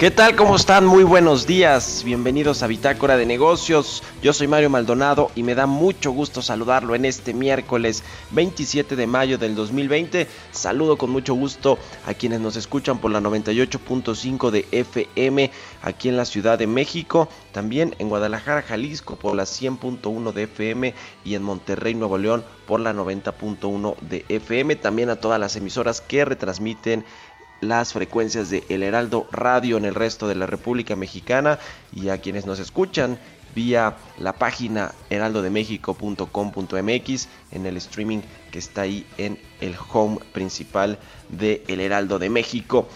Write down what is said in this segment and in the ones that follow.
¿Qué tal? ¿Cómo están? Muy buenos días. Bienvenidos a Bitácora de Negocios. Yo soy Mario Maldonado y me da mucho gusto saludarlo en este miércoles 27 de mayo del 2020. Saludo con mucho gusto a quienes nos escuchan por la 98.5 de FM aquí en la Ciudad de México, también en Guadalajara, Jalisco por la 100.1 de FM y en Monterrey, Nuevo León por la 90.1 de FM. También a todas las emisoras que retransmiten las frecuencias de El Heraldo Radio en el resto de la República Mexicana y a quienes nos escuchan vía la página heraldodemexico.com.mx en el streaming que está ahí en el home principal de El Heraldo de México.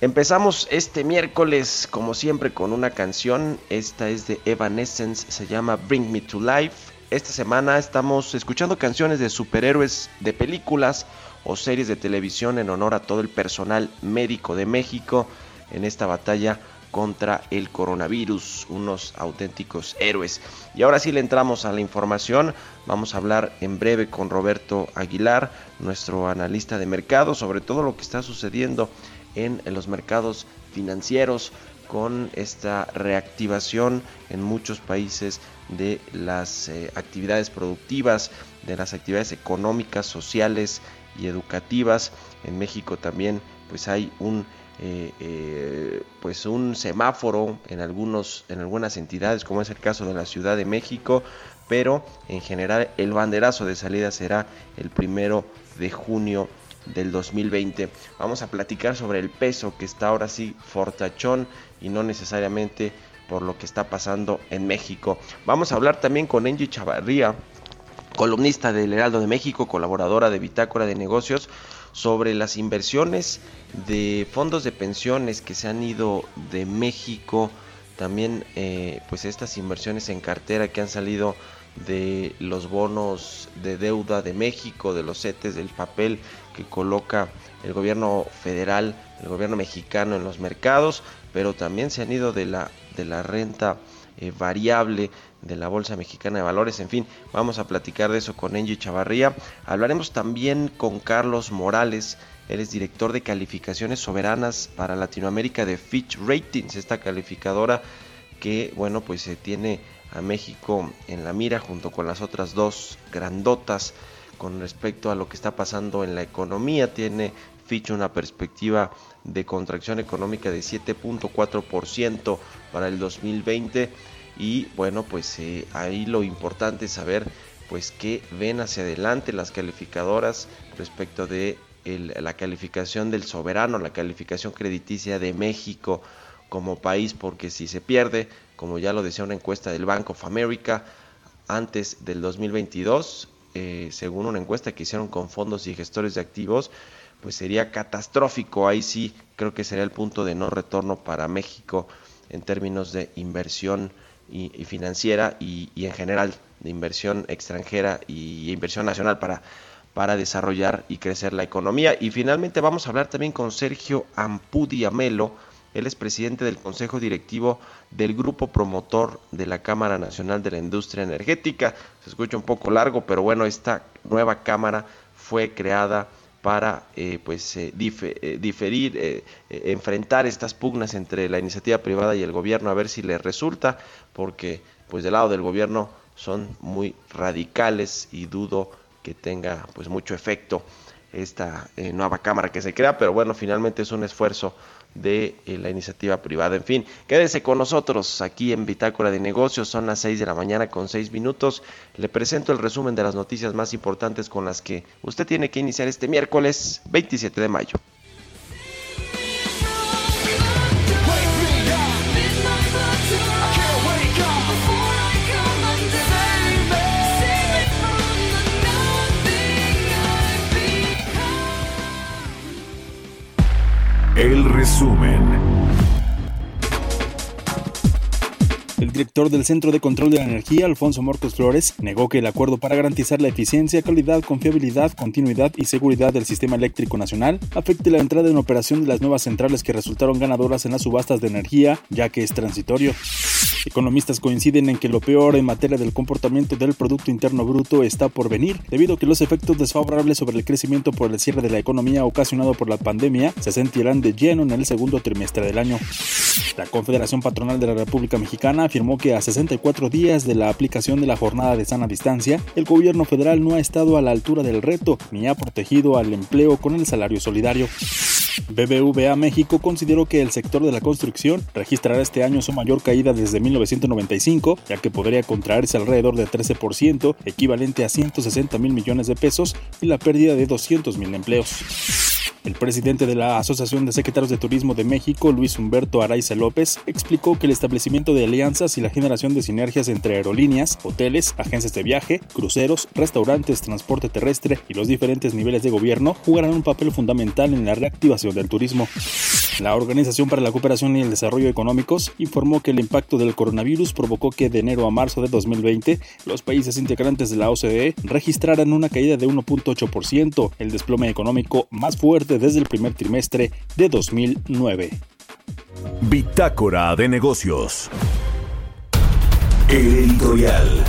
Empezamos este miércoles como siempre con una canción, esta es de Evanescence, se llama Bring Me to Life. Esta semana estamos escuchando canciones de superhéroes de películas o series de televisión en honor a todo el personal médico de México en esta batalla contra el coronavirus, unos auténticos héroes. Y ahora sí le entramos a la información, vamos a hablar en breve con Roberto Aguilar, nuestro analista de mercado, sobre todo lo que está sucediendo en, los mercados financieros con esta reactivación en muchos países de las eh, actividades productivas, de las actividades económicas, sociales y educativas. En México también pues hay un eh, eh, pues un semáforo en algunos en algunas entidades como es el caso de la Ciudad de México pero en general el banderazo de salida será el primero de junio del 2020 vamos a platicar sobre el peso que está ahora sí fortachón y no necesariamente por lo que está pasando en México vamos a hablar también con Angie Chavarría columnista del Heraldo de México, colaboradora de Bitácora de Negocios, sobre las inversiones de fondos de pensiones que se han ido de México, también eh, pues estas inversiones en cartera que han salido de los bonos de deuda de México, de los CETES, del papel que coloca el gobierno federal, el gobierno mexicano en los mercados, pero también se han ido de la, de la renta eh, variable de la Bolsa Mexicana de Valores. En fin, vamos a platicar de eso con Angie Chavarría. Hablaremos también con Carlos Morales. Él es director de calificaciones soberanas para Latinoamérica de Fitch Ratings, esta calificadora que, bueno, pues se tiene a México en la mira junto con las otras dos grandotas con respecto a lo que está pasando en la economía. Tiene Fitch una perspectiva de contracción económica de 7.4% para el 2020 y bueno pues eh, ahí lo importante es saber pues qué ven hacia adelante las calificadoras respecto de la calificación del soberano, la calificación crediticia de México como país, porque si se pierde, como ya lo decía una encuesta del Bank of America, antes del 2022, eh, según una encuesta que hicieron con fondos y gestores de activos, pues sería catastrófico. Ahí sí creo que sería el punto de no retorno para México en términos de inversión y, financiera y, en general de inversión extranjera y inversión nacional para, para desarrollar y crecer la economía. Y finalmente vamos a hablar también con Sergio Ampudi Amelo. Él es presidente del Consejo Directivo del Grupo Promotor de la Cámara Nacional de la Industria Energética. Se escucha un poco largo, pero bueno, esta nueva cámara fue creada para pues diferir, enfrentar estas pugnas entre la iniciativa privada y el gobierno a ver si le resulta, porque pues del lado del gobierno son muy radicales y dudo que tenga pues mucho efecto esta eh, nueva cámara que se crea, pero bueno, finalmente es un esfuerzo de eh, la iniciativa privada. En fin, quédese con nosotros aquí en Bitácora de Negocios, son las 6 de la mañana con 6 minutos. Le presento el resumen de las noticias más importantes con las que usted tiene que iniciar este miércoles 27 de mayo. El resumen. Director del Centro de Control de la Energía, Alfonso Morcos Flores, negó que el acuerdo para garantizar la eficiencia, calidad, confiabilidad, continuidad y seguridad del sistema eléctrico nacional afecte la entrada en operación de las nuevas centrales que resultaron ganadoras en las subastas de energía, ya que es transitorio. Economistas coinciden en que lo peor en materia del comportamiento del Producto Interno Bruto está por venir, debido a que los efectos desfavorables sobre el crecimiento por el cierre de la economía ocasionado por la pandemia se sentirán de lleno en el segundo trimestre del año. La Confederación Patronal de la República Mexicana que a 64 días de la aplicación de la jornada de sana distancia, el gobierno federal no ha estado a la altura del reto ni ha protegido al empleo con el salario solidario. BBVA México consideró que el sector de la construcción registrará este año su mayor caída desde 1995, ya que podría contraerse alrededor de 13%, equivalente a 160 mil millones de pesos, y la pérdida de 200 mil empleos. El presidente de la Asociación de Secretarios de Turismo de México, Luis Humberto Araiza López, explicó que el establecimiento de alianzas y la generación de sinergias entre aerolíneas, hoteles, agencias de viaje, cruceros, restaurantes, transporte terrestre y los diferentes niveles de gobierno jugarán un papel fundamental en la reactivación del turismo. La Organización para la Cooperación y el Desarrollo Económicos informó que el impacto del coronavirus provocó que de enero a marzo de 2020 los países integrantes de la OCDE registraran una caída de 1.8%, el desplome económico más fuerte desde el primer trimestre de 2009. Bitácora de negocios. Editorial.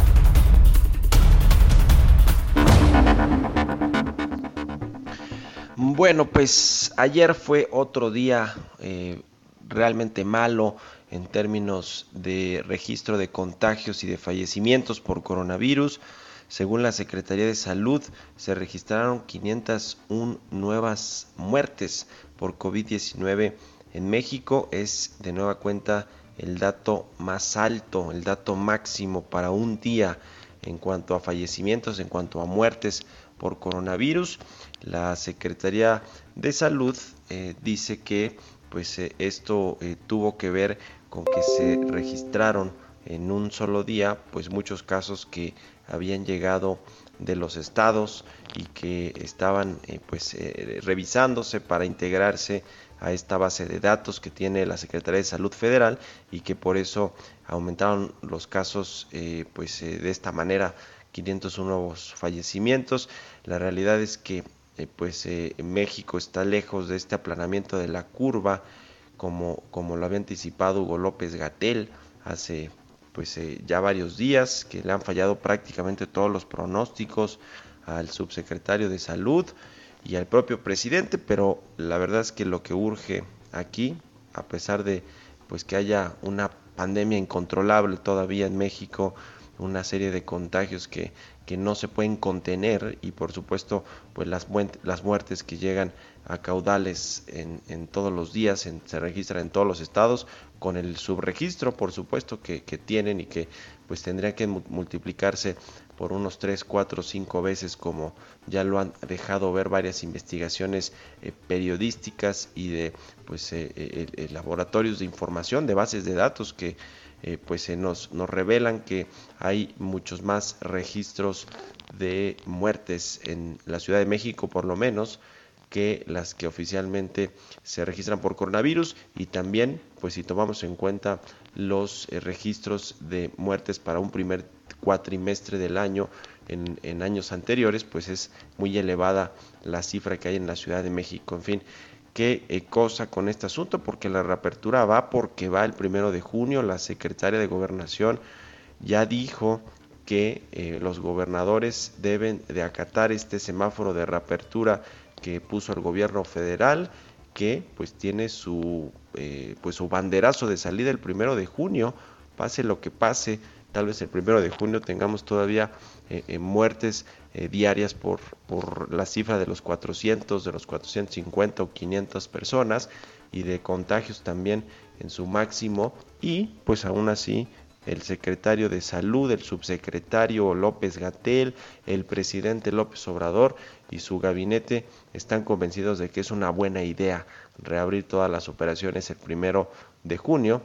Bueno, pues ayer fue otro día eh, realmente malo en términos de registro de contagios y de fallecimientos por coronavirus. Según la Secretaría de Salud, se registraron 501 nuevas muertes por COVID-19 en México. Es de nueva cuenta el dato más alto, el dato máximo para un día en cuanto a fallecimientos, en cuanto a muertes por coronavirus. La Secretaría de Salud eh, dice que pues eh, esto eh, tuvo que ver con que se registraron en un solo día pues muchos casos que habían llegado de los estados y que estaban pues revisándose para integrarse a esta base de datos que tiene la Secretaría de Salud Federal y que por eso aumentaron los casos eh, pues de esta manera 501 nuevos fallecimientos. La realidad es que pues México está lejos de este aplanamiento de la curva como, como lo había anticipado Hugo López Gatel hace pues eh, ya varios días que le han fallado prácticamente todos los pronósticos al subsecretario de salud y al propio presidente, pero la verdad es que lo que urge aquí, a pesar de pues que haya una pandemia incontrolable todavía en México, una serie de contagios que, que no se pueden contener y por supuesto pues las, las muertes que llegan a caudales en, en todos los días, se registran en todos los estados, con el subregistro, por supuesto, que, tienen y que pues tendría que multiplicarse por unos 3, 4, 5 veces como ya lo han dejado ver varias investigaciones eh, periodísticas y de pues eh, eh, laboratorios de información, de bases de datos que pues nos, nos revelan que hay muchos más registros de muertes en la Ciudad de México por lo menos que las que oficialmente se registran por coronavirus. Y también, pues si tomamos en cuenta los registros de muertes para un primer cuatrimestre del año en, años anteriores, pues es muy elevada la cifra que hay en la Ciudad de México. En fin, qué eh, cosa con este asunto, porque la reapertura va porque va el primero de junio, la secretaria de Gobernación ya dijo que eh, los gobernadores deben de acatar este semáforo de reapertura que puso el gobierno federal que pues tiene su eh, pues su banderazo de salida el primero de junio pase lo que pase tal vez el primero de junio tengamos todavía eh, eh, muertes diarias por, por la cifra de los 400 de los 450 o 500 personas y de contagios también en su máximo y pues aún así el secretario de salud, el subsecretario López Gatel, el presidente López Obrador y su gabinete están convencidos de que es una buena idea reabrir todas las operaciones el primero de junio.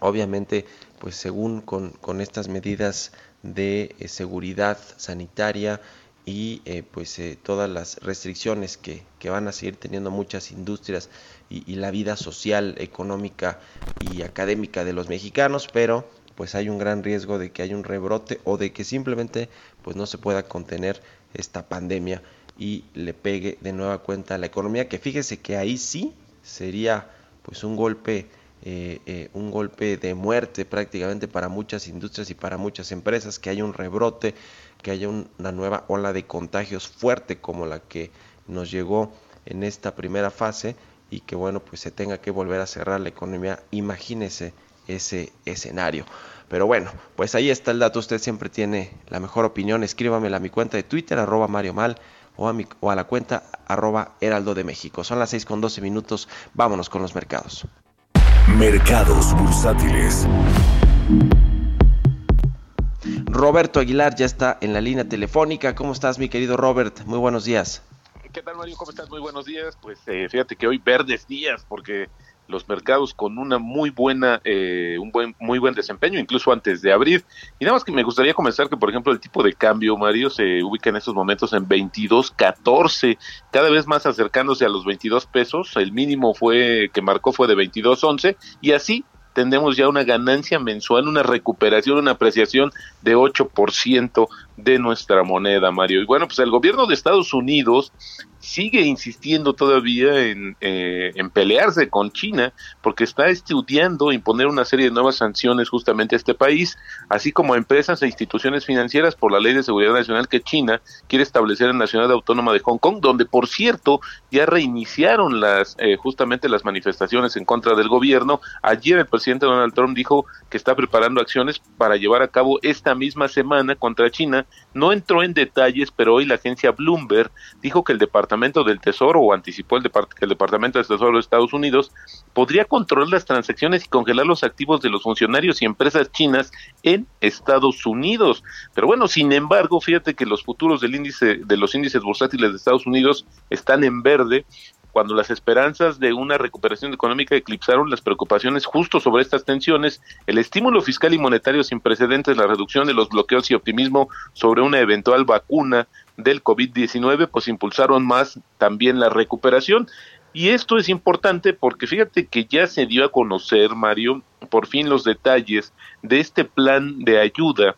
Obviamente, pues según con, estas medidas de eh, seguridad sanitaria y eh, pues eh, todas las restricciones que, que, van a seguir teniendo muchas industrias y, y la vida social, económica y académica de los mexicanos, pero pues hay un gran riesgo de que haya un rebrote o de que simplemente pues no se pueda contener esta pandemia y le pegue de nueva cuenta a la economía que fíjese que ahí sí sería pues un golpe eh, eh, un golpe de muerte prácticamente para muchas industrias y para muchas empresas que haya un rebrote que haya una nueva ola de contagios fuerte como la que nos llegó en esta primera fase y que bueno pues se tenga que volver a cerrar la economía imagínese ese escenario. Pero bueno, pues ahí está el dato. Usted siempre tiene la mejor opinión. Escríbamela a mi cuenta de Twitter, arroba Mario Mal, o a, mi, o a la cuenta arroba Heraldo de México. Son las 6 con 12 minutos. Vámonos con los mercados. Mercados bursátiles. Roberto Aguilar ya está en la línea telefónica. ¿Cómo estás, mi querido Robert? Muy buenos días. ¿Qué tal, Mario? ¿Cómo estás? Muy buenos días. Pues eh, fíjate que hoy verdes días porque los mercados con una muy buena, eh, un buen, muy buen desempeño, incluso antes de abrir. Y nada más que me gustaría comenzar que, por ejemplo, el tipo de cambio, Mario, se ubica en estos momentos en 22.14, cada vez más acercándose a los 22 pesos. El mínimo fue que marcó fue de 22.11 y así tendremos ya una ganancia mensual, una recuperación, una apreciación de 8% de nuestra moneda, Mario. Y bueno, pues el gobierno de Estados Unidos sigue insistiendo todavía en, eh, en, pelearse con China porque está estudiando imponer una serie de nuevas sanciones justamente a este país, así como a empresas e instituciones financieras por la Ley de Seguridad Nacional que China quiere establecer en la ciudad autónoma de Hong Kong, donde por cierto ya reiniciaron las eh, justamente las manifestaciones en contra del gobierno. Ayer el presidente Donald Trump dijo que está preparando acciones para llevar a cabo esta misma semana contra China. No entró en detalles, pero hoy la agencia Bloomberg dijo que el departamento del Tesoro o anticipó el que el Departamento del Tesoro de Estados Unidos podría controlar las transacciones y congelar los activos de los funcionarios y empresas chinas en Estados Unidos. Pero bueno, sin embargo, fíjate que los futuros del índice de los índices bursátiles de Estados Unidos están en verde cuando las esperanzas de una recuperación económica eclipsaron las preocupaciones justo sobre estas tensiones, el estímulo fiscal y monetario sin precedentes, la reducción de los bloqueos y optimismo sobre una eventual vacuna del COVID-19, pues impulsaron más también la recuperación. Y esto es importante porque fíjate que ya se dio a conocer, Mario, por fin los detalles de este plan de ayuda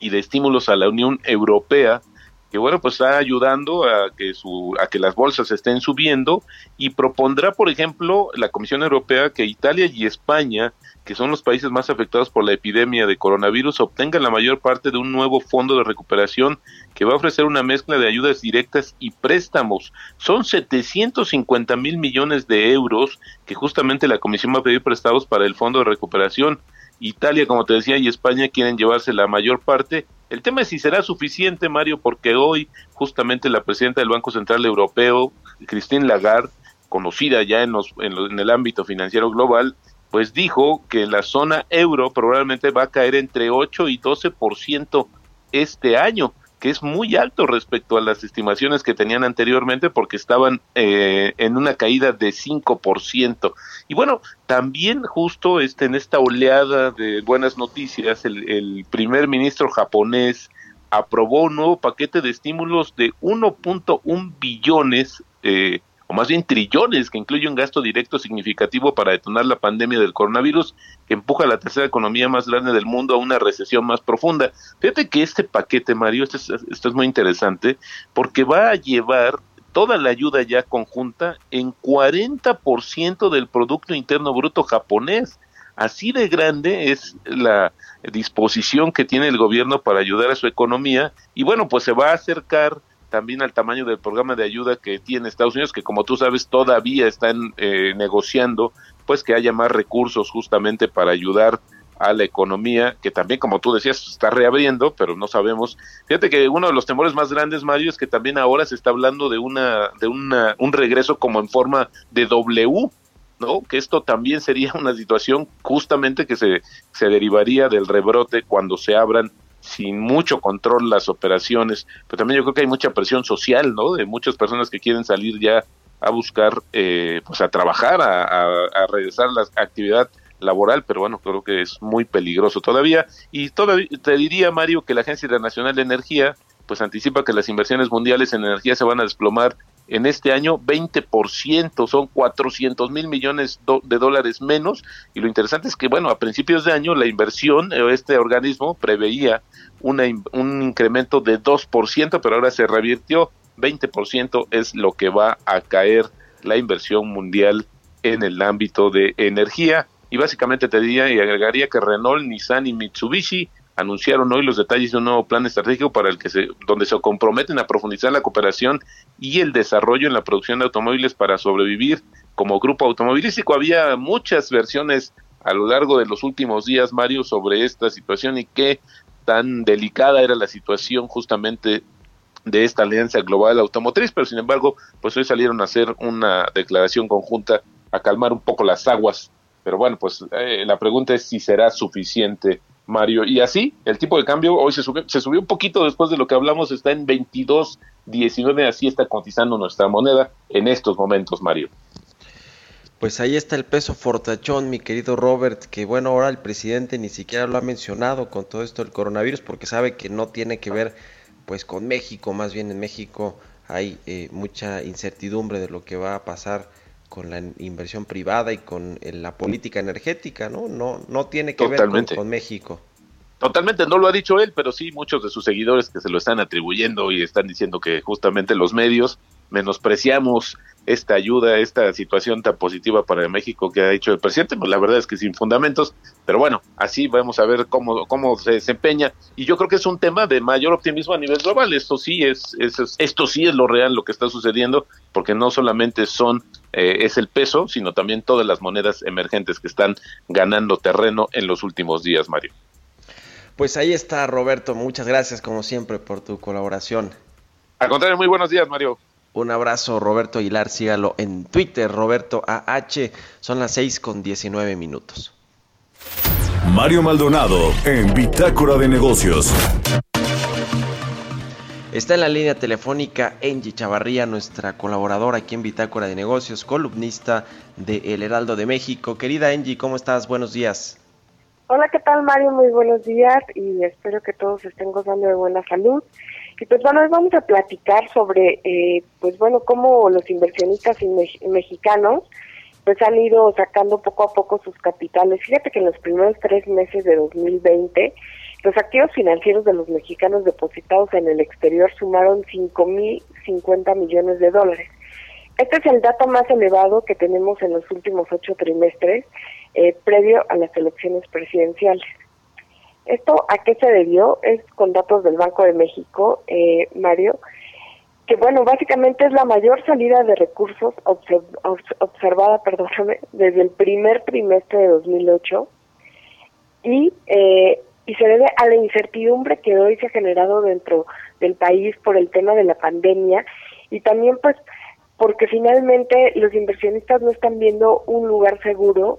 y de estímulos a la Unión Europea que bueno, pues está ayudando a que su a que las bolsas estén subiendo y propondrá, por ejemplo, la Comisión Europea que Italia y España, que son los países más afectados por la epidemia de coronavirus, obtengan la mayor parte de un nuevo fondo de recuperación que va a ofrecer una mezcla de ayudas directas y préstamos. Son 750 mil millones de euros que justamente la Comisión va a pedir prestados para el fondo de recuperación. Italia, como te decía, y España quieren llevarse la mayor parte. El tema es si será suficiente, Mario, porque hoy justamente la presidenta del Banco Central Europeo, Christine Lagarde, conocida ya en, los, en, el ámbito financiero global, pues dijo que la zona euro probablemente va a caer entre 8 y 12% este año que es muy alto respecto a las estimaciones que tenían anteriormente porque estaban eh, en una caída de 5%. Y bueno, también justo este, en esta oleada de buenas noticias, el, primer ministro japonés aprobó un nuevo paquete de estímulos de 1.1 billones eh, o más bien trillones, que incluye un gasto directo significativo para detonar la pandemia del coronavirus, que empuja a la tercera economía más grande del mundo a una recesión más profunda. Fíjate que este paquete, Mario, esto es, esto es muy interesante, porque va a llevar toda la ayuda ya conjunta en 40% del Producto Interno Bruto japonés. Así de grande es la disposición que tiene el gobierno para ayudar a su economía y bueno, pues se va a acercar también al tamaño del programa de ayuda que tiene Estados Unidos, que como tú sabes todavía están eh, negociando, pues que haya más recursos justamente para ayudar a la economía, que también, como tú decías, está reabriendo, pero no sabemos. Fíjate que uno de los temores más grandes, Mario, es que también ahora se está hablando de una, de una, un regreso como en forma de W, ¿no? Que esto también sería una situación justamente que se, se derivaría del rebrote cuando se abran sin mucho control las operaciones, pero también yo creo que hay mucha presión social, ¿no? De muchas personas que quieren salir ya a buscar, eh, pues a trabajar, a, regresar a la actividad laboral, pero bueno, creo que es muy peligroso todavía. Y todavía te diría, Mario, que la Agencia Internacional de Energía, pues anticipa que las inversiones mundiales en energía se van a desplomar en este año 20%, son 400 mil millones de dólares menos. Y lo interesante es que, bueno, a principios de año la inversión, eh, este organismo preveía una, un incremento de 2%, pero ahora se revirtió. 20% es lo que va a caer la inversión mundial en el ámbito de energía. Y básicamente te diría y agregaría que Renault, Nissan y Mitsubishi anunciaron hoy los detalles de un nuevo plan estratégico para el que se, donde se comprometen a profundizar la cooperación y el desarrollo en la producción de automóviles para sobrevivir como grupo automovilístico. Había muchas versiones a lo largo de los últimos días, Mario, sobre esta situación y qué tan delicada era la situación justamente de esta alianza global automotriz, pero sin embargo, pues hoy salieron a hacer una declaración conjunta a calmar un poco las aguas. Pero bueno, pues eh, la pregunta es si será suficiente Mario. Y así, el tipo de cambio hoy se subió, se subió un poquito después de lo que hablamos, está en 22.19, así está cotizando nuestra moneda en estos momentos, Mario. Pues ahí está el peso fortachón, mi querido Robert, que bueno, ahora el presidente ni siquiera lo ha mencionado con todo esto del coronavirus, porque sabe que no tiene que ver pues con México, más bien en México hay eh, mucha incertidumbre de lo que va a pasar con la inversión privada y con eh, la política energética, ¿no? No, no tiene que ver con, México. Totalmente, no lo ha dicho él, pero sí muchos de sus seguidores que se lo están atribuyendo y están diciendo que justamente los medios menospreciamos esta ayuda, esta situación tan positiva para México que ha dicho el presidente, pues la verdad es que sin fundamentos, pero bueno, así vamos a ver cómo, cómo se desempeña y yo creo que es un tema de mayor optimismo a nivel global, esto sí es, es esto sí es lo real lo que está sucediendo, porque no solamente son eh, es el peso, sino también todas las monedas emergentes que están ganando terreno en los últimos días, Mario. Pues ahí está, Roberto. Muchas gracias, como siempre, por tu colaboración. Al contrario, muy buenos días, Mario. Un abrazo, Roberto Aguilar. Sígalo en Twitter, Roberto AH. Son las 6 con 19 minutos. Mario Maldonado en Bitácora de Negocios. Está en la línea telefónica Angie Chavarría, nuestra colaboradora aquí en Bitácora de Negocios, columnista de El Heraldo de México. Querida Angie, ¿cómo estás? Buenos días. Hola, ¿qué tal Mario? Muy buenos días y espero que todos estén gozando de buena salud. Y pues bueno, hoy vamos a platicar sobre, eh, pues bueno, cómo los inversionistas mexicanos pues han ido sacando poco a poco sus capitales. Fíjate que en los primeros tres meses de 2020 los activos financieros de los mexicanos depositados en el exterior sumaron 5.050 millones de dólares. Este es el dato más elevado que tenemos en los últimos ocho trimestres, eh, previo a las elecciones presidenciales. ¿Esto a qué se debió? Es con datos del Banco de México, eh, Mario, que bueno, básicamente es la mayor salida de recursos observada, perdóname, desde el primer trimestre de 2008 y eh, y se debe a la incertidumbre que hoy se ha generado dentro del país por el tema de la pandemia y también pues porque finalmente los inversionistas no están viendo un lugar seguro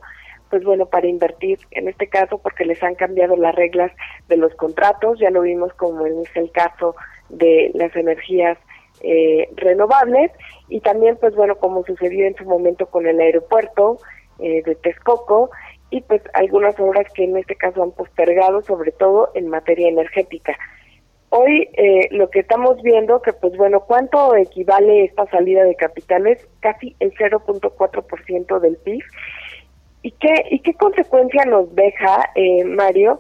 pues bueno, para invertir, en este caso porque les han cambiado las reglas de los contratos, ya lo vimos como es el caso de las energías eh, renovables y también pues bueno, como sucedió en su momento con el aeropuerto eh, de Texcoco y pues algunas obras que en este caso han postergado, sobre todo en materia energética. Hoy eh, lo que estamos viendo que pues bueno, ¿cuánto equivale esta salida de capitales? Casi el 0.4% del PIB. ¿Y qué, ¿Y qué consecuencia nos deja, eh, Mario?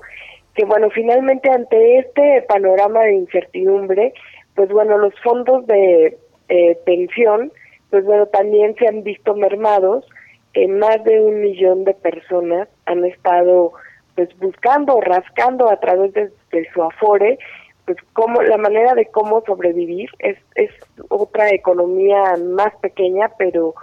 Que bueno, finalmente ante este panorama de incertidumbre, pues bueno, los fondos de eh, pensión, pues bueno, también se han visto mermados, más de un millón de personas han estado pues buscando, rascando a través de, su afore, pues cómo la manera de cómo sobrevivir es es otra economía más pequeña pero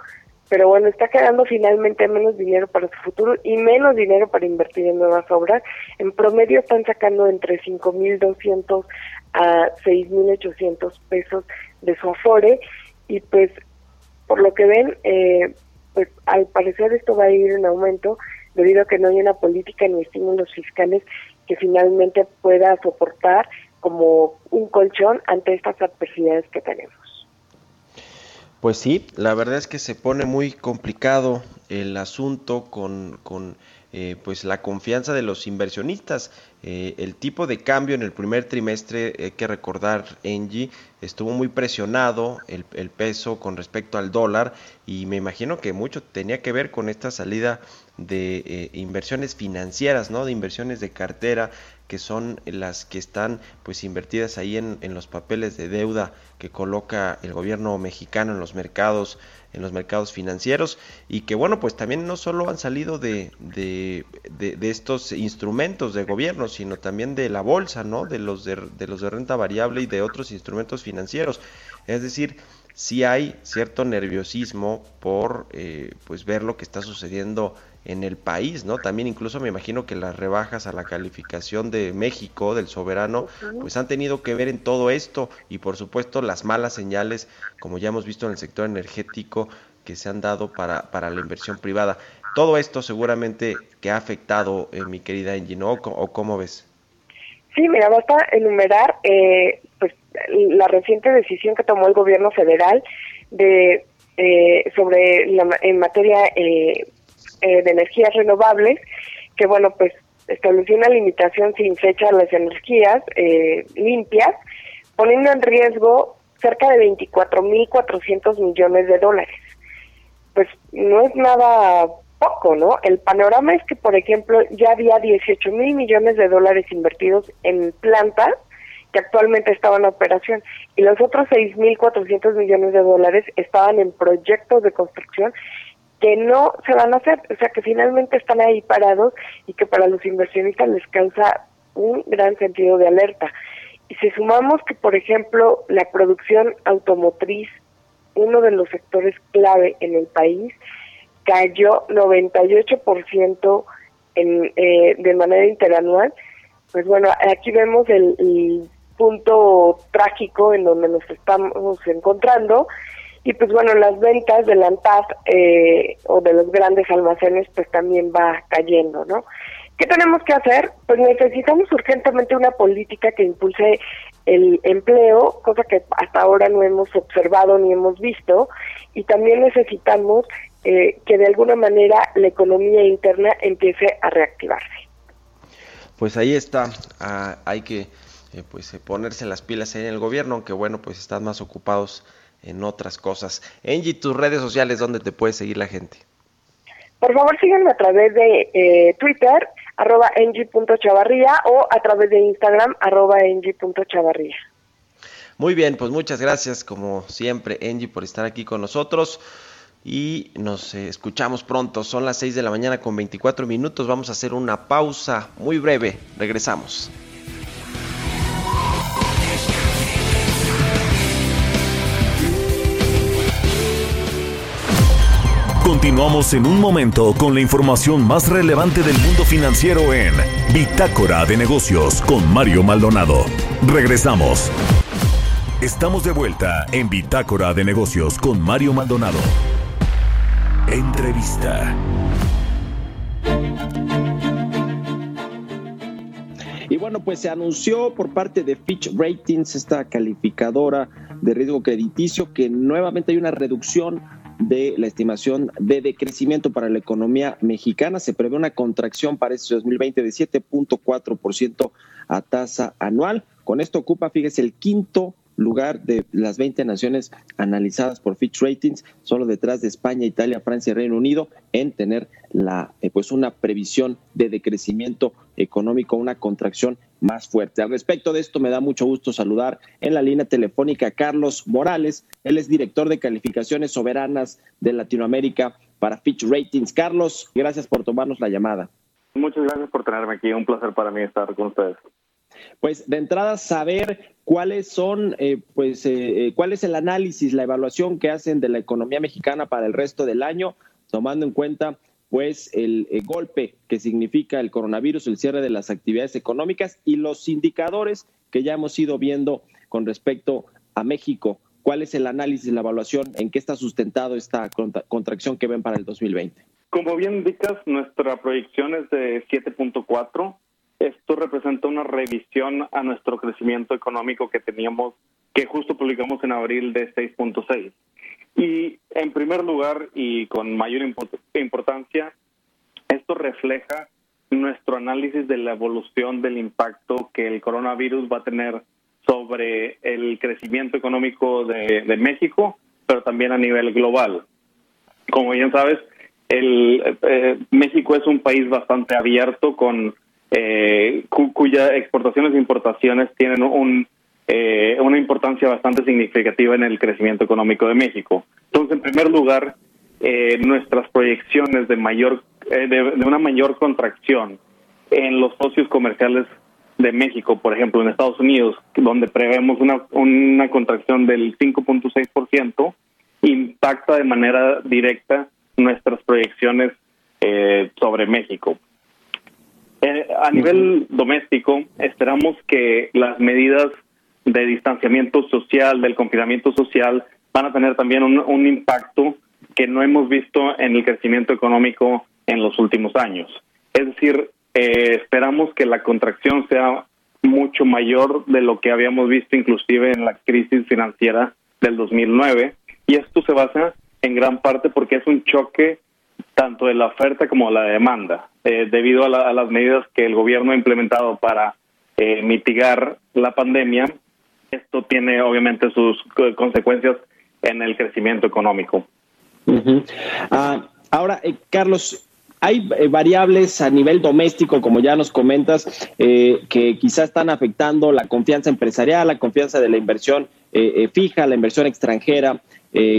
pero bueno está quedando finalmente menos dinero para su futuro y menos dinero para invertir en nuevas obras en promedio están sacando entre 5.200 a 6.800 pesos de su afore y pues por lo que ven eh, pues al parecer esto va a ir en aumento debido a que no hay una política ni estímulos fiscales que finalmente pueda soportar como un colchón ante estas adversidades que tenemos. Pues sí, la verdad es que se pone muy complicado el asunto con, con eh, pues la confianza de los inversionistas. Eh, el tipo de cambio en el primer trimestre, hay que recordar, Engie, estuvo muy presionado el, peso con respecto al dólar y me imagino que mucho tenía que ver con esta salida de eh, inversiones financieras, ¿no? De inversiones de cartera que son las que están pues invertidas ahí en, en, los papeles de deuda que coloca el gobierno mexicano en los mercados en los mercados financieros y que bueno pues también no solo han salido de, de, de estos instrumentos de gobierno sino también de la bolsa no de los de, los de renta variable y de otros instrumentos financieros es decir sí hay cierto nerviosismo por eh, pues ver lo que está sucediendo en el país, ¿no? También incluso me imagino que las rebajas a la calificación de México, del soberano, pues han tenido que ver en todo esto y por supuesto las malas señales, como ya hemos visto en el sector energético, que se han dado para, para la inversión privada. Todo esto seguramente que ha afectado, eh, mi querida Angie. ¿O cómo ves? Sí, mira, basta enumerar eh, pues la reciente decisión que tomó el gobierno federal de eh, sobre la, en materia eh, eh, de energías renovables, que bueno, pues estableció una limitación sin fecha a las energías eh, limpias, poniendo en riesgo cerca de 24.400 millones de dólares. Pues no es nada poco, ¿no? El panorama es que, por ejemplo, ya había 18 mil millones de dólares invertidos en plantas que actualmente estaban en operación y los otros 6.400 millones de dólares estaban en proyectos de construcción que no se van a hacer, o sea que finalmente están ahí parados y que para los inversionistas les causa un gran sentido de alerta. Y si sumamos que, por ejemplo, la producción automotriz, uno de los sectores clave en el país, cayó 98% en, eh, de manera interanual, pues bueno, aquí vemos el, punto trágico en donde nos estamos encontrando y pues bueno, las ventas de la ANTAD eh, o de los grandes almacenes pues también va cayendo, ¿no? ¿Qué tenemos que hacer? Pues necesitamos urgentemente una política que impulse el empleo, cosa que hasta ahora no hemos observado ni hemos visto, y también necesitamos eh, que de alguna manera la economía interna empiece a reactivarse. Pues ahí está, ah, hay que eh, pues ponerse las pilas en el gobierno, aunque bueno, pues están más ocupados en otras cosas. Angie, tus redes sociales, ¿dónde te puede seguir la gente? Por favor, síganme a través de eh, Twitter, arroba Angie.chavarría o a través de Instagram, arroba Angie.chavarría. Muy bien, pues muchas gracias como siempre, Angie, por estar aquí con nosotros. Y nos eh, escuchamos pronto. Son las 6 de la mañana con 24 minutos. Vamos a hacer una pausa muy breve. Regresamos. Continuamos en un momento con la información más relevante del mundo financiero en Bitácora de Negocios con Mario Maldonado. Regresamos. Estamos de vuelta en Bitácora de Negocios con Mario Maldonado. Entrevista. Y bueno, pues se anunció por parte de Fitch Ratings, esta calificadora de riesgo crediticio, que nuevamente hay una reducción de la estimación de decrecimiento para la economía mexicana. Se prevé una contracción para este 2020 de 7.4% a tasa anual. Con esto ocupa, fíjese, el quinto lugar de las 20 naciones analizadas por Fitch Ratings, solo detrás de España, Italia, Francia y Reino Unido, en tener la, eh, pues una previsión de decrecimiento económico, una contracción más fuerte. Al respecto de esto, me da mucho gusto saludar en la línea telefónica a Carlos Morales. Él es director de calificaciones soberanas de Latinoamérica para Fitch Ratings. Carlos, gracias por tomarnos la llamada. Muchas gracias por tenerme aquí. Un placer para mí estar con ustedes. Pues de entrada saber cuáles son, eh, pues, eh, eh, cuál es el análisis, la evaluación que hacen de la economía mexicana para el resto del año, tomando en cuenta pues el, golpe que significa el coronavirus, el cierre de las actividades económicas y los indicadores que ya hemos ido viendo con respecto a México. ¿Cuál es el análisis, la evaluación? ¿En qué está sustentado esta contracción que ven para el 2020? Como bien indicas, nuestra proyección es de 7.4. Esto representa una revisión a nuestro crecimiento económico que teníamos, que justo publicamos en abril de 6.6. Y en primer lugar, y con mayor importancia, esto refleja nuestro análisis de la evolución del impacto que el coronavirus va a tener sobre el crecimiento económico de, México, pero también a nivel global. Como bien sabes, el, eh, México es un país bastante abierto con eh, cuyas exportaciones e importaciones tienen un, eh, una importancia bastante significativa en el crecimiento económico de México. Entonces, en primer lugar, eh, nuestras proyecciones de mayor de, de, una mayor contracción en los socios comerciales de México, por ejemplo, en Estados Unidos, donde prevemos una, una contracción del 5.6%, impacta de manera directa nuestras proyecciones eh, sobre México. Eh, a nivel doméstico, esperamos que las medidas de distanciamiento social, del confinamiento social, van a tener también un, impacto que no hemos visto en el crecimiento económico en los últimos años. Es decir, eh, esperamos que la contracción sea mucho mayor de lo que habíamos visto inclusive en la crisis financiera del 2009 y esto se basa en gran parte porque es un choque tanto de la oferta como de la demanda eh, debido a, las medidas que el gobierno ha implementado para eh, mitigar la pandemia. Esto tiene obviamente sus consecuencias en el crecimiento económico. Ah, ahora, Carlos, hay eh, variables a nivel doméstico, como ya nos comentas, eh, que quizás están afectando la confianza empresarial, la confianza de la inversión eh, fija, la inversión extranjera,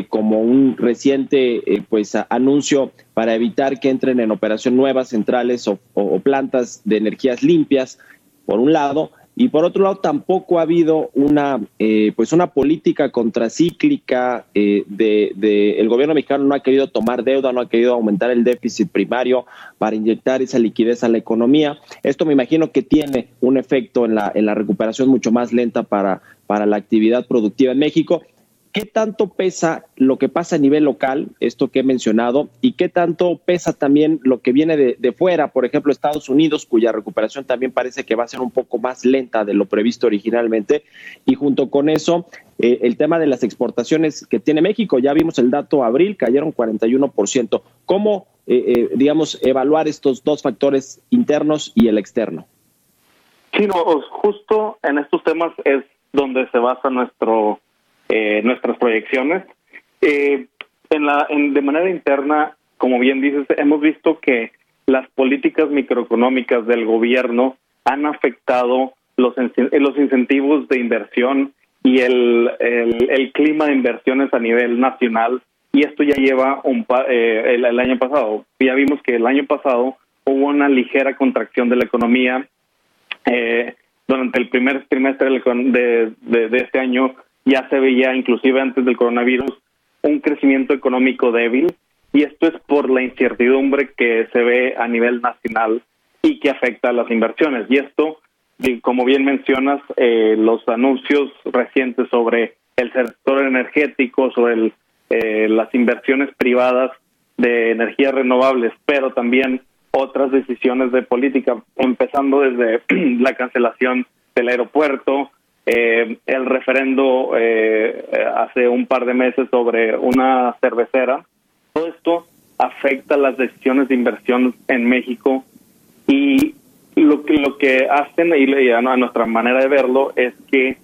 como un reciente pues anuncio para evitar que entren en operación nuevas centrales o plantas de energías limpias, por un lado, y por otro lado tampoco ha habido una eh, pues una política contracíclica eh, de, el gobierno mexicano no ha querido tomar deuda no ha querido aumentar el déficit primario para inyectar esa liquidez a la economía. Esto me imagino que tiene un efecto en la en la recuperación mucho más lenta para para la actividad productiva en México ¿Qué tanto pesa lo que pasa a nivel local, esto que he mencionado, y qué tanto pesa también lo que viene de, fuera, por ejemplo, Estados Unidos, cuya recuperación también parece que va a ser un poco más lenta de lo previsto originalmente? Y junto con eso, eh, el tema de las exportaciones que tiene México, ya vimos el dato abril, cayeron 41%. ¿Cómo, eh, eh, digamos, evaluar estos dos factores internos y el externo? Sí, no, justo en estos temas es donde se basa nuestro eh, nuestras proyecciones. Eh, en la, de manera interna, como bien dices, hemos visto que las políticas microeconómicas del gobierno han afectado los, los incentivos de inversión y el, el, clima de inversiones a nivel nacional. Y esto ya lleva un eh, el, año pasado. Ya vimos que el año pasado hubo una ligera contracción de la economía. durante el primer trimestre de, de este año ya se veía inclusive antes del coronavirus un crecimiento económico débil y esto es por la incertidumbre que se ve a nivel nacional y que afecta a las inversiones. Y esto, como bien mencionas, eh, los anuncios recientes sobre el sector energético, sobre eh, las inversiones privadas de energías renovables, pero también otras decisiones de política, empezando desde la cancelación del aeropuerto, eh, el referendo eh, hace un par de meses sobre una cervecera. Todo esto afecta las decisiones de inversión en México y lo que, lo que hacen, y a nuestra manera de verlo, es que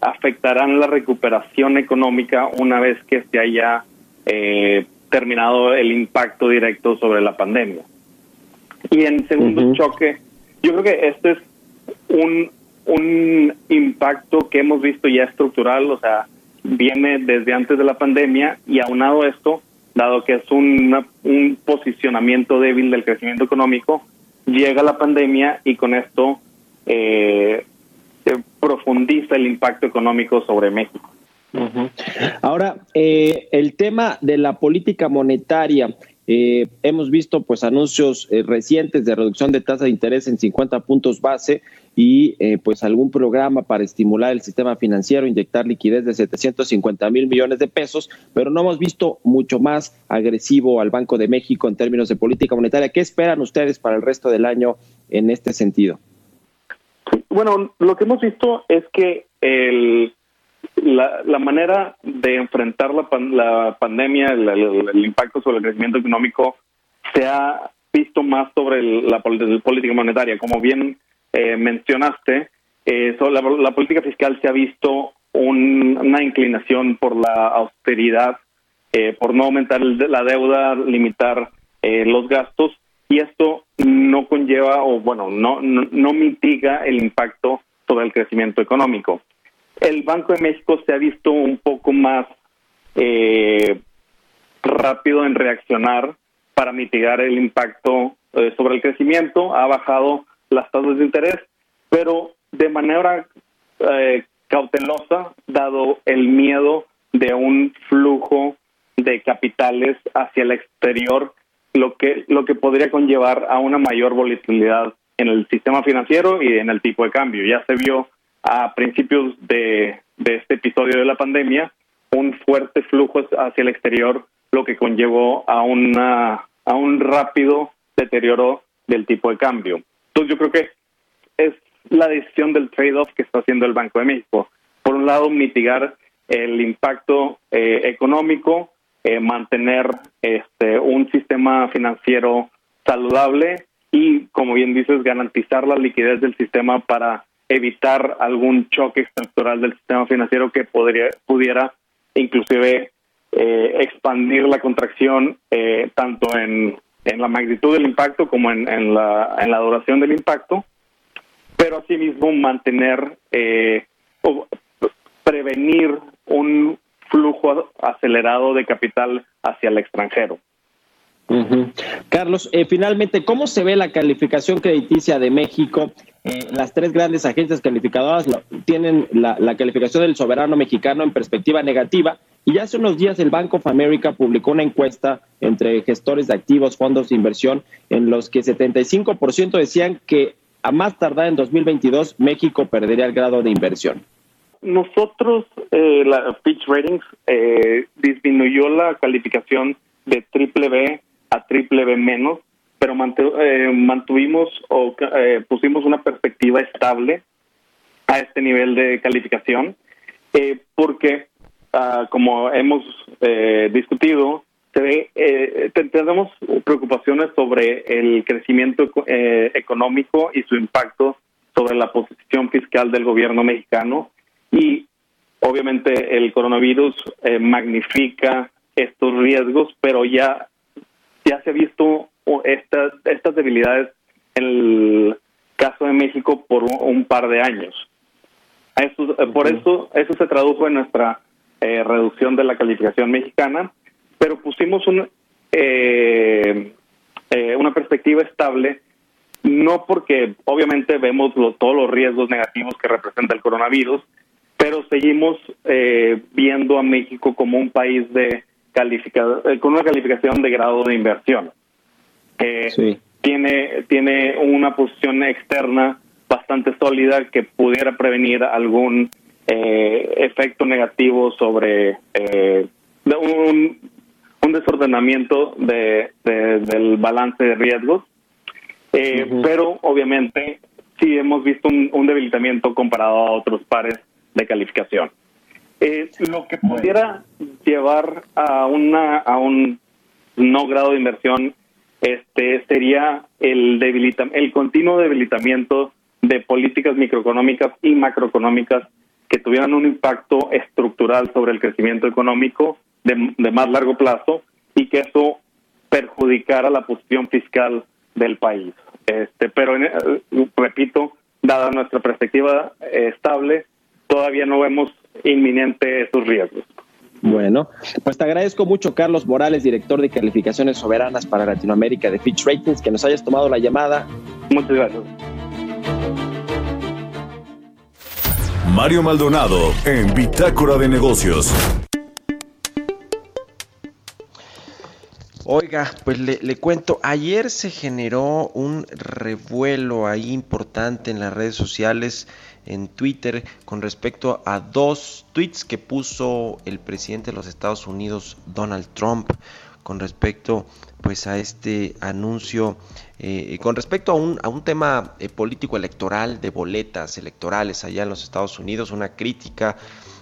afectarán la recuperación económica una vez que se haya eh, terminado el impacto directo sobre la pandemia. Y en segundo choque, yo creo que este es un un impacto que hemos visto ya estructural, o sea, viene desde antes de la pandemia y aunado esto, dado que es un posicionamiento débil del crecimiento económico, llega la pandemia y con esto eh, profundiza el impacto económico sobre México. Ahora, eh, el tema de la política monetaria. Eh, hemos visto pues anuncios eh, recientes de reducción de tasa de interés en 50 puntos base y pues algún programa para estimular el sistema financiero, inyectar liquidez de 750 mil millones de pesos, pero no hemos visto mucho más agresivo al Banco de México en términos de política monetaria. ¿Qué esperan ustedes para el resto del año en este sentido? Bueno, lo que hemos visto es que el la, la manera de enfrentar la, la pandemia, el, impacto sobre el crecimiento económico, se ha visto más sobre la, política monetaria. Como bien eh, mencionaste, eh, la, política fiscal se ha visto una inclinación por la austeridad, eh, por no aumentar la deuda, limitar los gastos, y esto no conlleva o, bueno, no, no mitiga el impacto sobre el crecimiento económico el Banco de México se ha visto un poco más eh, rápido en reaccionar para mitigar el impacto eh, sobre el crecimiento, ha bajado las tasas de interés, pero de manera eh, cautelosa, dado el miedo de un flujo de capitales hacia el exterior, lo que, lo que podría conllevar a una mayor volatilidad en el sistema financiero y en el tipo de cambio. Ya se vio a principios de, este episodio de la pandemia un fuerte flujo hacia el exterior, lo que conllevó a, una, a un rápido deterioro del tipo de cambio. Entonces yo creo que es la decisión del trade-off que está haciendo el Banco de México. Por un lado, mitigar el impacto eh, económico, eh, mantener este, un sistema financiero saludable y, como bien dices, garantizar la liquidez del sistema para evitar algún choque estructural del sistema financiero que podría, pudiera inclusive eh, expandir la contracción eh, tanto en, en, la magnitud del impacto como en, en, la, en la duración del impacto, pero asimismo mantener eh, o prevenir un flujo acelerado de capital hacia el extranjero. Carlos, eh, finalmente, ¿cómo se ve la calificación crediticia de México? Eh, las tres grandes agencias calificadoras tienen la, calificación del soberano mexicano en perspectiva negativa y hace unos días el Bank of America publicó una encuesta entre gestores de activos, fondos de inversión, en los que 75% decían que a más tardar en 2022 México perdería el grado de inversión. Nosotros, eh, la Fitch Ratings disminuyó la calificación de triple B a triple B menos, pero eh, mantuvimos o eh, pusimos una perspectiva estable a este nivel de calificación, eh, porque ah, como hemos discutido, tenemos preocupaciones sobre el crecimiento económico y su impacto sobre la posición fiscal del gobierno mexicano. Y obviamente el coronavirus magnifica estos riesgos, pero ya ya se ha visto estas, estas debilidades en el caso de México por un, par de años. Eso, eh, Por eso, eso se tradujo en nuestra eh, reducción de la calificación mexicana, pero pusimos un, eh, una perspectiva estable, no porque obviamente vemos todos los riesgos negativos que representa el coronavirus, pero seguimos viendo a México como un país de eh, con una calificación de grado de inversión. Tiene, tiene una posición externa bastante sólida que pudiera prevenir algún eh, efecto negativo sobre eh, un, un, desordenamiento de, del balance de riesgos. Pero obviamente sí hemos visto un debilitamiento comparado a otros pares de calificación. Eh, lo que pudiera llevar a una a un no grado de inversión este sería el debilita el continuo debilitamiento de políticas microeconómicas y macroeconómicas que tuvieran un impacto estructural sobre el crecimiento económico de, de más largo plazo y que eso perjudicara la posición fiscal del país. Este, pero eh, repito, dada nuestra perspectiva estable, todavía no vemos inminente esos riesgos. Bueno, pues te agradezco mucho, Carlos Morales, director de calificaciones soberanas para Latinoamérica de Fitch Ratings, que nos hayas tomado la llamada. Muchas gracias. Mario Maldonado en Bitácora de Negocios. Oiga, pues le, cuento, ayer se generó un revuelo ahí importante en las redes sociales, en Twitter, con respecto a dos tweets que puso el presidente de los Estados Unidos, Donald Trump, con respecto pues a este anuncio, eh, con respecto a un, a un tema eh, político electoral, de boletas electorales allá en los Estados Unidos, una crítica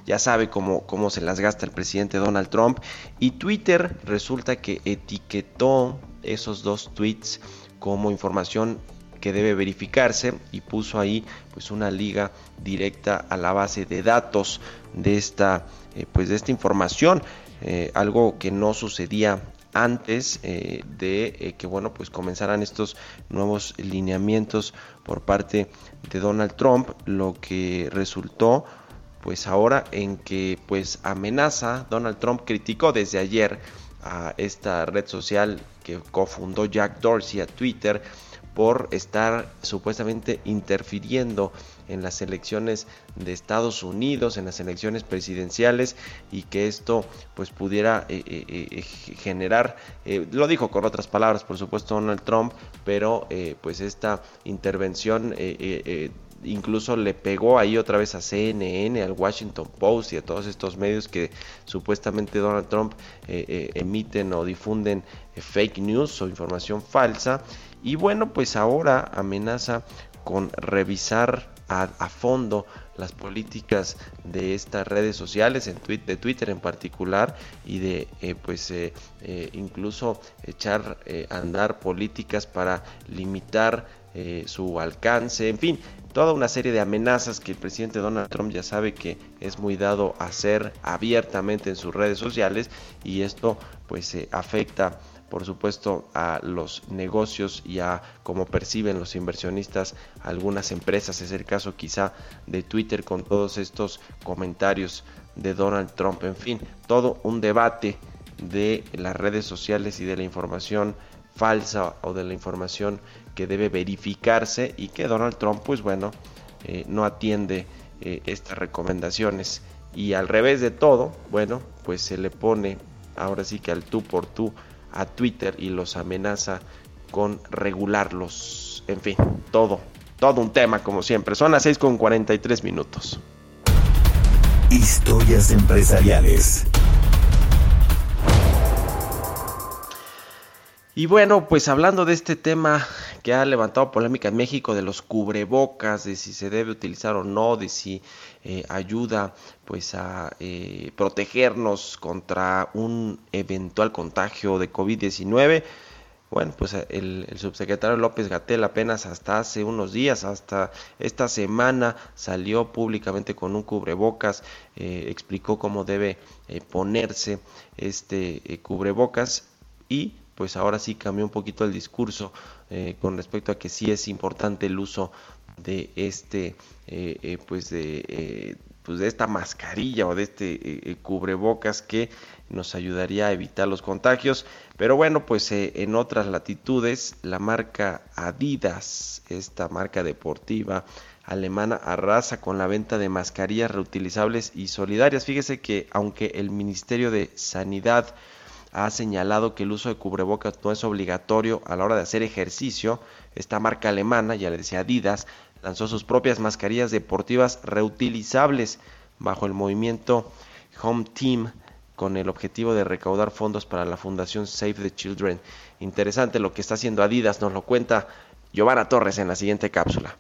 ya sabe cómo, cómo se las gasta el presidente Donald Trump. Y Twitter resulta que etiquetó esos dos tweets como información que debe verificarse y puso ahí pues una liga directa a la base de datos de esta eh, pues de esta información eh, algo que no sucedía antes eh, de que bueno pues comenzaran estos nuevos lineamientos por parte de Donald Trump lo que resultó pues ahora en que pues amenaza, Donald Trump criticó desde ayer a esta red social que cofundó Jack Dorsey a Twitter por estar supuestamente interfiriendo en las elecciones de Estados Unidos, en las elecciones presidenciales y que esto pues pudiera eh, eh, eh, generar, lo dijo con otras palabras por supuesto Donald Trump, pero pues esta intervención incluso le pegó ahí otra vez a CNN, al Washington Post y a todos estos medios que supuestamente Donald Trump eh, eh, emiten o difunden eh, fake news o información falsa. Y bueno, pues ahora amenaza con revisar a, fondo las políticas de estas redes sociales, en de Twitter en particular, y de pues incluso echar a andar políticas para limitar su alcance, en fin, toda una serie de amenazas que el presidente Donald Trump ya sabe que es muy dado a hacer abiertamente en sus redes sociales y esto pues afecta por supuesto a los negocios y a cómo perciben los inversionistas algunas empresas. Es el caso quizá de Twitter con todos estos comentarios de Donald Trump. En fin, todo un debate de las redes sociales y de la información falsa o de la información que debe verificarse y que Donald Trump, pues bueno, eh, no atiende eh, estas recomendaciones. Y al revés de todo, bueno, pues se le pone ahora sí que al tú por tú a Twitter y los amenaza con regularlos. En fin, todo, todo un tema como siempre. Son las 6 con 43 minutos. Historias empresariales. Y bueno, pues hablando de este tema que ha levantado polémica en México de los cubrebocas, de si se debe utilizar o no, de si eh, ayuda pues a eh, protegernos contra un eventual contagio de COVID-19. Bueno, pues el, subsecretario López Gatel apenas hasta hace unos días, hasta esta semana, salió públicamente con un cubrebocas, eh, explicó cómo debe ponerse este cubrebocas y pues ahora sí cambió un poquito el discurso con respecto a que sí es importante el uso de este, eh, eh, pues de pues de esta mascarilla o de este cubrebocas que nos ayudaría a evitar los contagios. Pero bueno, pues en otras latitudes la marca Adidas, esta marca deportiva alemana, arrasa con la venta de mascarillas reutilizables y solidarias. Fíjese que aunque el Ministerio de Sanidad ha señalado que el uso de cubrebocas no es obligatorio a la hora de hacer ejercicio. Esta marca alemana, ya le decía Adidas, lanzó sus propias mascarillas deportivas reutilizables bajo el movimiento Home Team con el objetivo de recaudar fondos para la Fundación Save the Children. Interesante lo que está haciendo Adidas, nos lo cuenta Giovanna Torres en la siguiente cápsula.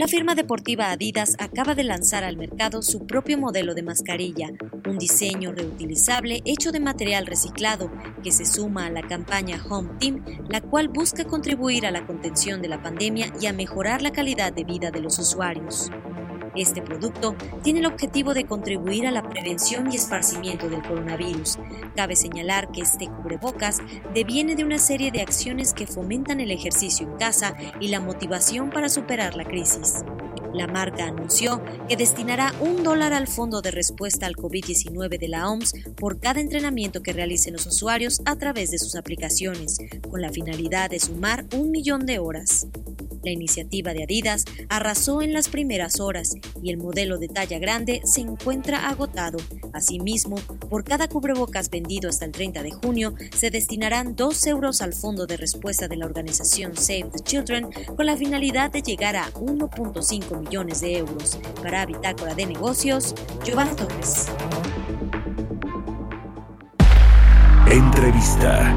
La firma deportiva Adidas acaba de lanzar al mercado su propio modelo de mascarilla, un diseño reutilizable hecho de material reciclado que se suma a la campaña Home Team, la cual busca contribuir a la contención de la pandemia y a mejorar la calidad de vida de los usuarios. Este producto tiene el objetivo de contribuir a la prevención y esparcimiento del coronavirus. Cabe señalar que este cubrebocas deviene de una serie de acciones que fomentan el ejercicio en casa y la motivación para superar la crisis. La marca anunció que destinará un dólar al Fondo de Respuesta al COVID-19 de la OMS por cada entrenamiento que realicen los usuarios a través de sus aplicaciones, con la finalidad de sumar un millón de horas. La iniciativa de Adidas arrasó en las primeras horas y el modelo de talla grande se encuentra agotado. Asimismo, por cada cubrebocas vendido hasta el 30 de junio, se destinarán 2 euros al fondo de respuesta de la organización Save the Children con la finalidad de llegar a 1.5 millones de euros. Para Bitácora de Negocios, Giovanna Torres. Entrevista.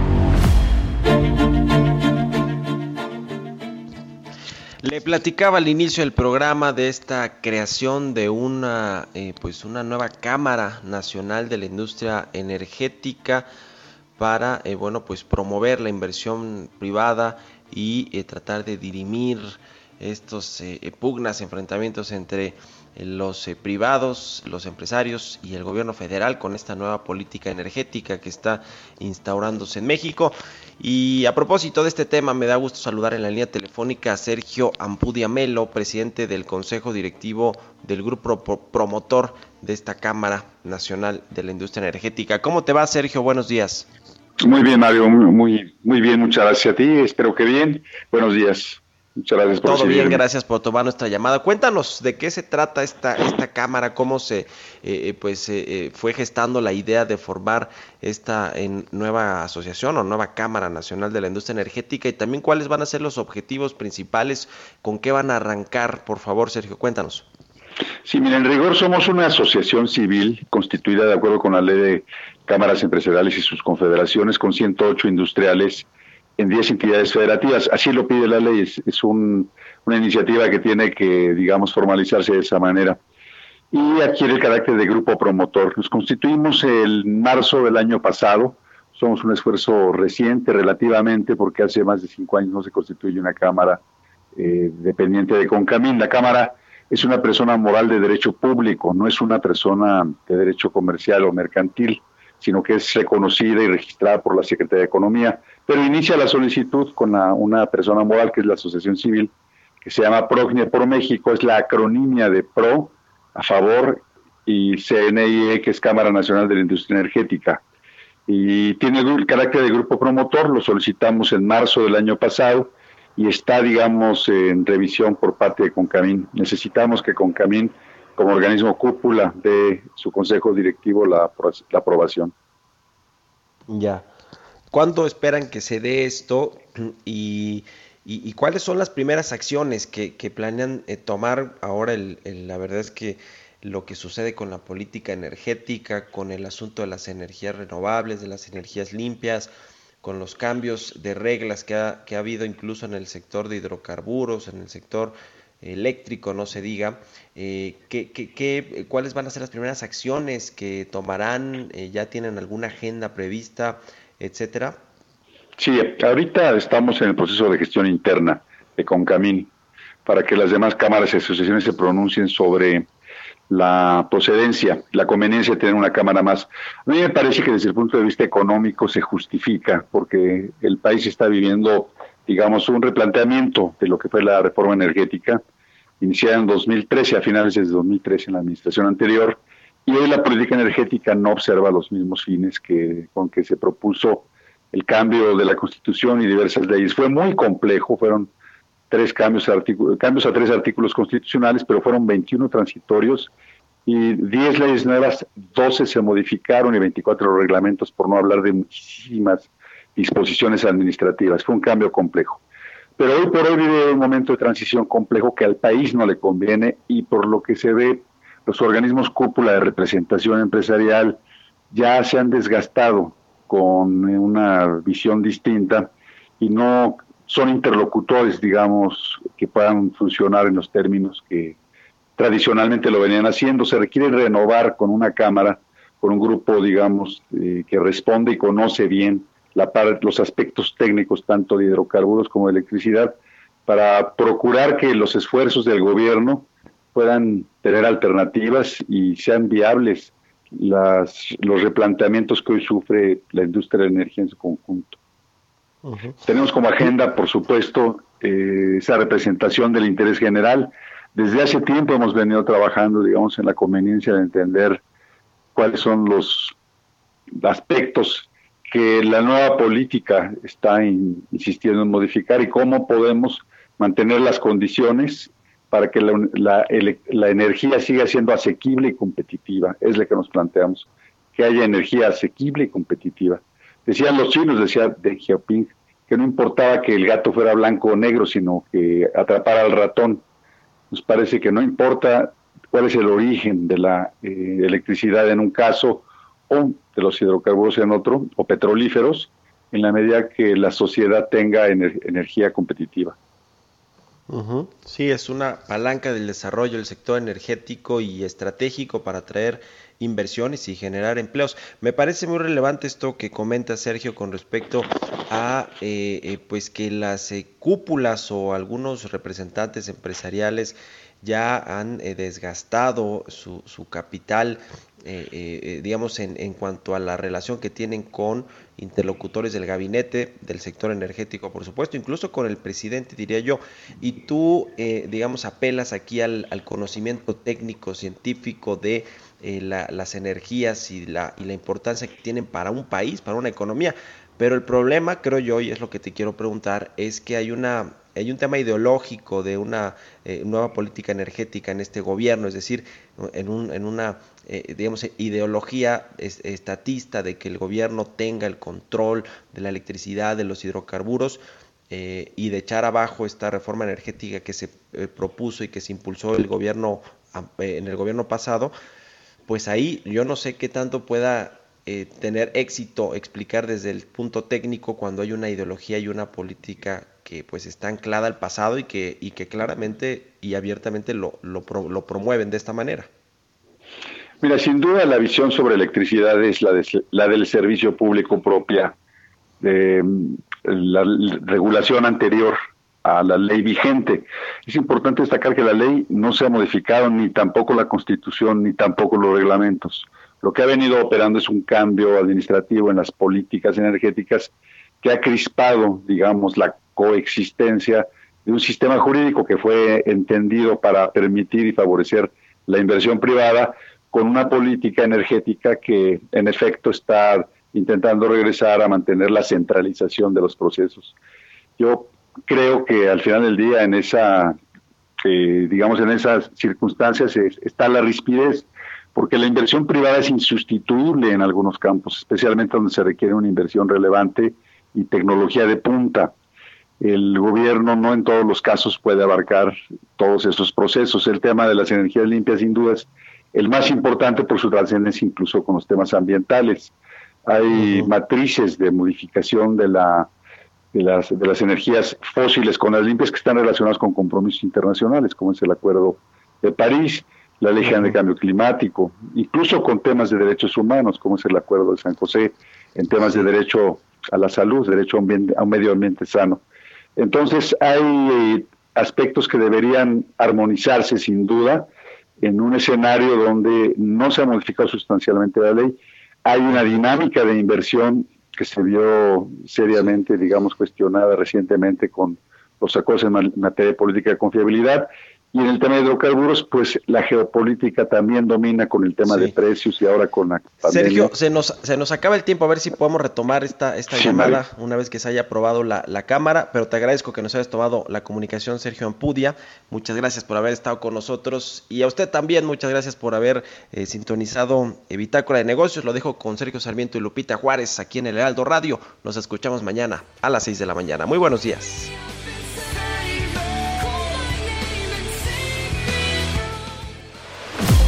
Le platicaba al inicio del programa de esta creación de una, eh, pues una nueva Cámara Nacional de la Industria Energética para, eh, bueno, pues promover la inversión privada y eh, tratar de dirimir estos pugnas, enfrentamientos entre los privados, los empresarios y el gobierno federal con esta nueva política energética que está instaurándose en México. Y a propósito de este tema, me da gusto saludar en la línea telefónica a Sergio Ampudia Melo, presidente del Consejo Directivo del Grupo Promotor de esta Cámara Nacional de la Industria Energética. ¿Cómo te va, Sergio? Buenos días. Muy bien, Mario, muy, muy bien, muchas gracias a ti, espero que bien. Buenos días. Muchas gracias por Todo bien, gracias por tomar nuestra llamada. Cuéntanos de qué se trata esta, esta cámara, cómo se eh, eh, pues eh, fue gestando la idea de formar esta nueva asociación o nueva Cámara Nacional de la Industria Energética y también cuáles van a ser los objetivos principales, con qué van a arrancar, por favor, Sergio, cuéntanos. Sí, mira, en rigor somos una asociación civil constituida de acuerdo con la ley de cámaras empresariales y sus confederaciones con 108 industriales en 10 entidades federativas. Así lo pide la ley, es, una iniciativa que tiene que, digamos, formalizarse de esa manera. Y adquiere el carácter de grupo promotor. Nos constituimos el marzo del año pasado. Somos un esfuerzo reciente relativamente porque hace más de cinco años no se constituye una Cámara eh, dependiente de Concamín. La Cámara es una persona moral de derecho público, no es una persona de derecho comercial o mercantil sino que es reconocida y registrada por la Secretaría de Economía, pero inicia la solicitud con una persona moral que es la Asociación Civil, que se llama Prognia por México, es la acronimia de PRO, a favor, y CNIE, que es Cámara Nacional de la Industria Energética. Y tiene el carácter de grupo promotor, lo solicitamos en marzo del año pasado y está, digamos, en revisión por parte de Concamín. Necesitamos que Concamín como organismo cúpula de su consejo directivo la, aprobación. Ya. ¿Cuándo esperan que se dé esto y, cuáles son las primeras acciones que, planean eh, tomar ahora? la verdad es que lo que sucede con la política energética, con el asunto de las energías renovables, de las energías limpias, con los cambios de reglas que ha, que ha habido incluso en el sector de hidrocarburos, en el sector eléctrico, no se diga. Eh, ¿qué, qué, cuáles van a ser las primeras acciones que tomarán? Eh, ¿Ya tienen alguna agenda prevista, etcétera? Sí, ahorita estamos en el proceso de gestión interna de Concamín para que las demás cámaras y asociaciones se pronuncien sobre la procedencia, la conveniencia de tener una cámara más. A mí me parece que desde el punto de vista económico se justifica porque el país está viviendo, digamos, un replanteamiento de lo que fue la reforma energética iniciada en 2013, a finales de 2013 en la administración anterior, y hoy la política energética no observa los mismos fines que con que se propuso el cambio de la Constitución y diversas leyes. Fue muy complejo, fueron tres cambios, cambios a tres artículos constitucionales, pero fueron 21 transitorios y 10 leyes nuevas, 12 se modificaron y 24 reglamentos, por no hablar de muchísimas disposiciones administrativas. Fue un cambio complejo. Pero hoy por hoy vive un momento de transición complejo que al país no le conviene y por lo que se ve, los organismos cúpula de representación empresarial ya se han desgastado con una visión distinta y no son interlocutores, digamos, que puedan funcionar en los términos que tradicionalmente lo venían haciendo. Se requiere renovar con una Cámara, con un grupo, digamos, eh, que responde y conoce bien la los aspectos técnicos tanto de hidrocarburos como de electricidad para procurar que los esfuerzos del gobierno puedan tener alternativas y sean viables las, los replanteamientos que hoy sufre la industria de la energía en su conjunto. Tenemos como agenda, por supuesto, eh, esa representación del interés general. Desde hace tiempo hemos venido trabajando, digamos, en la conveniencia de entender cuáles son los aspectos que la nueva política está insistiendo en modificar y cómo podemos mantener las condiciones para que la, la, energía siga siendo asequible y competitiva. Es lo que nos planteamos, que haya energía asequible y competitiva. Decían los chinos, decía Deng Xiaoping, que no importaba que el gato fuera blanco o negro, sino que atrapara al ratón. Nos parece que no importa cuál es el origen de la eh, electricidad en un caso de los hidrocarburos en otro, o petrolíferos, en la medida que la sociedad tenga energía competitiva. Sí, es una palanca del desarrollo del sector energético y estratégico para atraer inversiones y generar empleos. Me parece muy relevante esto que comenta Sergio con respecto a eh, eh, pues que las eh, cúpulas o algunos representantes empresariales ya han desgastado su capital eh, eh, digamos, en, en, cuanto a la relación que tienen con interlocutores del gabinete, del sector energético, por supuesto, incluso con el presidente, diría yo. Y tú, eh, digamos, apelas aquí al, conocimiento técnico, científico de las energías y la, y la importancia que tienen para un país, para una economía. Pero el problema, creo yo, y es lo que te quiero preguntar, es que hay una hay un tema ideológico de una eh, nueva política energética en este gobierno, es decir, en, un, en una, eh, digamos, ideología estatista de que el gobierno tenga el control de la electricidad, de los hidrocarburos, eh, y de echar abajo esta reforma energética que se propuso y que se impulsó el gobierno en el gobierno pasado, pues ahí yo no sé qué tanto pueda tener éxito explicar desde el punto técnico cuando hay una ideología y una política que pues está anclada al pasado y que, y que claramente y abiertamente lo, lo, promueven de esta manera. Mira, sin duda la visión sobre electricidad es la, de, la del servicio público propia, de la regulación anterior a la ley vigente. Es importante destacar que la ley no se ha modificado, ni tampoco la constitución, ni tampoco los reglamentos. Lo que ha venido operando es un cambio administrativo en las políticas energéticas que ha crispado, digamos, la coexistencia de un sistema jurídico que fue entendido para permitir y favorecer la inversión privada con una política energética que en efecto está intentando regresar a mantener la centralización de los procesos. Yo creo que al final del día en esa eh, digamos en esas circunstancias está la rispidez porque la inversión privada es insustituible en algunos campos, especialmente donde se requiere una inversión relevante y tecnología de punta el gobierno no en todos los casos puede abarcar todos esos procesos. El tema de las energías limpias, sin duda, es el más importante por su trascendencia incluso con los temas ambientales. Hay matrices de modificación de, la, de, las, de las energías fósiles con las limpias que están relacionadas con compromisos internacionales, como es el Acuerdo de París, la Ley General de Cambio Climático, incluso con temas de derechos humanos, como es el Acuerdo de San José, en temas de derecho a la salud, derecho a un medio ambiente sano. Entonces hay eh, aspectos que deberían armonizarse sin duda en un escenario donde no se ha modificado sustancialmente la ley. Hay una dinámica de inversión que se vio seriamente, digamos, cuestionada recientemente con los acuerdos en materia de política de confiabilidad y en el tema de hidrocarburos, pues la geopolítica también domina con el tema de precios y ahora con la pandemia. Sergio, se nos, se nos acaba el tiempo, a ver si podemos retomar esta, esta llamada una vez que se haya aprobado la, la, cámara, pero te agradezco que nos hayas tomado la comunicación, Sergio Ampudia. Muchas gracias por haber estado con nosotros y a usted también, muchas gracias por haber eh, sintonizado Bitácora de Negocios. Lo dejo con Sergio Sarmiento y Lupita Juárez aquí en el Heraldo Radio. Nos escuchamos mañana a las 6 de la mañana. Muy buenos días.